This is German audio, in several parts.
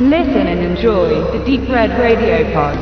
Listen and enjoy the Deep Red Radio Pod.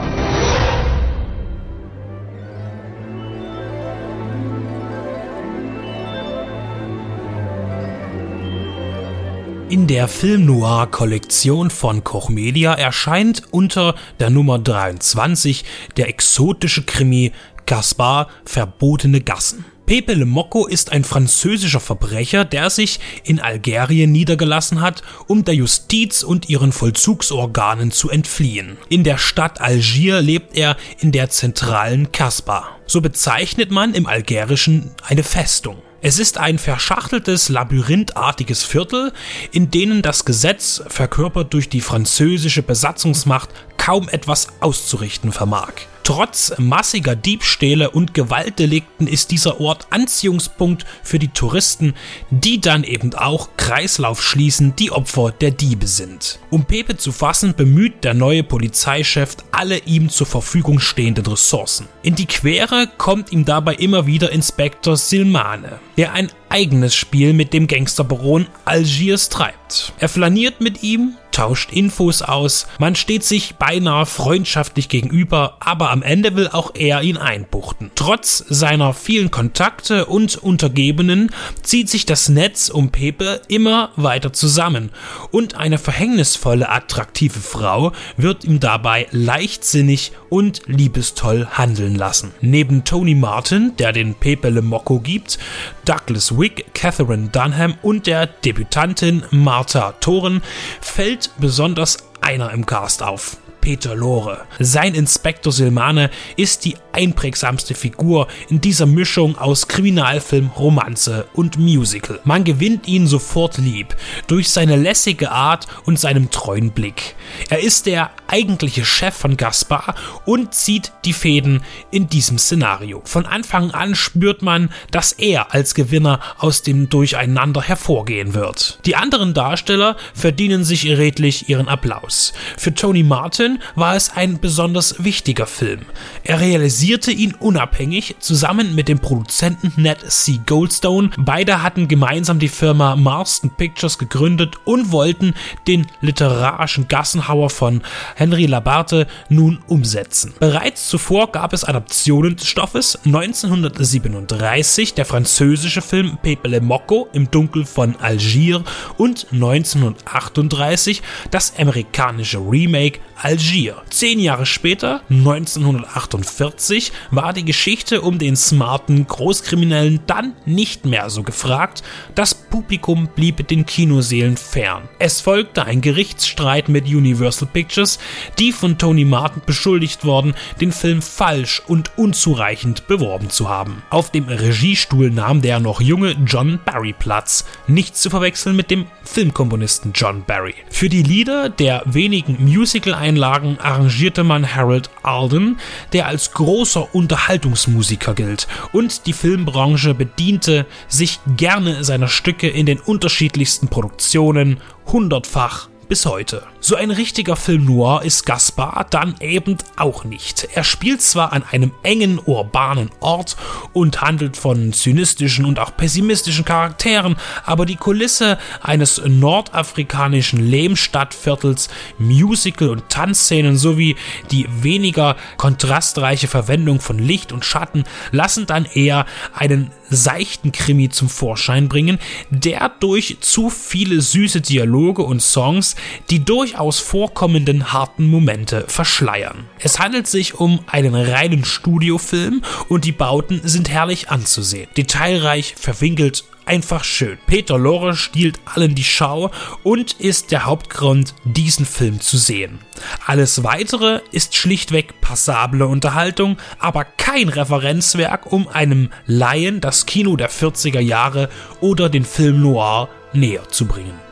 In der Film Noir Kollektion von Koch Media erscheint unter der Nummer 23 der exotische Krimi Gaspar Verbotene Gassen. Pepe Le Mocco ist ein französischer Verbrecher, der sich in Algerien niedergelassen hat, um der Justiz und ihren Vollzugsorganen zu entfliehen. In der Stadt Algier lebt er in der zentralen Kasbah. So bezeichnet man im Algerischen eine Festung. Es ist ein verschachteltes, labyrinthartiges Viertel, in denen das Gesetz, verkörpert durch die französische Besatzungsmacht, kaum etwas auszurichten vermag. Trotz massiger Diebstähle und Gewaltdelikten ist dieser Ort Anziehungspunkt für die Touristen, die dann eben auch Kreislauf schließen, die Opfer der Diebe sind. Um Pepe zu fassen, bemüht der neue Polizeichef alle ihm zur Verfügung stehenden Ressourcen. In die Quere kommt ihm dabei immer wieder Inspektor Silmane, der ein eigenes Spiel mit dem Gangsterbaron Algiers treibt. Er flaniert mit ihm, tauscht Infos aus, man steht sich beinahe freundschaftlich gegenüber, aber am Ende will auch er ihn einbuchten. Trotz seiner vielen Kontakte und Untergebenen zieht sich das Netz um Pepe immer weiter zusammen und eine verhängnisvolle, attraktive Frau wird ihm dabei leichtsinnig und liebestoll handeln lassen. Neben Tony Martin, der den Pepe Le Mocco gibt, Douglas Wick, Catherine Dunham und der Debütantin Martha Thoren fällt besonders einer im Cast auf. Peter Lore. Sein Inspektor Silmane ist die einprägsamste Figur in dieser Mischung aus Kriminalfilm, Romanze und Musical. Man gewinnt ihn sofort lieb durch seine lässige Art und seinem treuen Blick. Er ist der eigentliche Chef von Gaspar und zieht die Fäden in diesem Szenario. Von Anfang an spürt man, dass er als Gewinner aus dem Durcheinander hervorgehen wird. Die anderen Darsteller verdienen sich redlich ihren Applaus. Für Tony Martin war es ein besonders wichtiger Film. Er realisierte ihn unabhängig zusammen mit dem Produzenten Ned C. Goldstone. Beide hatten gemeinsam die Firma Marston Pictures gegründet und wollten den literarischen Gassenhauer von Henry Labarte nun umsetzen. Bereits zuvor gab es Adaptionen des Stoffes. 1937 der französische Film Pepe le Mocco im Dunkel von Algier und 1938 das amerikanische Remake Algier. Zehn Jahre später, 1948, war die Geschichte um den smarten Großkriminellen dann nicht mehr so gefragt. Das Publikum blieb den Kinoseelen fern. Es folgte ein Gerichtsstreit mit Universal Pictures, die von Tony Martin beschuldigt worden, den Film falsch und unzureichend beworben zu haben. Auf dem Regiestuhl nahm der noch junge John Barry Platz, nicht zu verwechseln mit dem Filmkomponisten John Barry. Für die Lieder der wenigen Musical-Einlagen arrangierte man Harold Alden, der als großer Unterhaltungsmusiker gilt, und die Filmbranche bediente sich gerne seiner Stücke in den unterschiedlichsten Produktionen hundertfach bis heute. So ein richtiger Film noir ist Gaspar dann eben auch nicht. Er spielt zwar an einem engen urbanen Ort und handelt von zynistischen und auch pessimistischen Charakteren, aber die Kulisse eines nordafrikanischen Lehmstadtviertels, Musical- und Tanzszenen sowie die weniger kontrastreiche Verwendung von Licht und Schatten lassen dann eher einen seichten Krimi zum Vorschein bringen, der durch zu viele süße Dialoge und Songs die durchaus vorkommenden harten Momente verschleiern. Es handelt sich um einen reinen Studiofilm und die Bauten sind herrlich anzusehen. Detailreich, verwinkelt einfach schön. Peter Lorre stiehlt allen die Schau und ist der Hauptgrund, diesen Film zu sehen. Alles weitere ist schlichtweg passable Unterhaltung, aber kein Referenzwerk, um einem Laien das Kino der 40er Jahre oder den Film Noir näher zu bringen.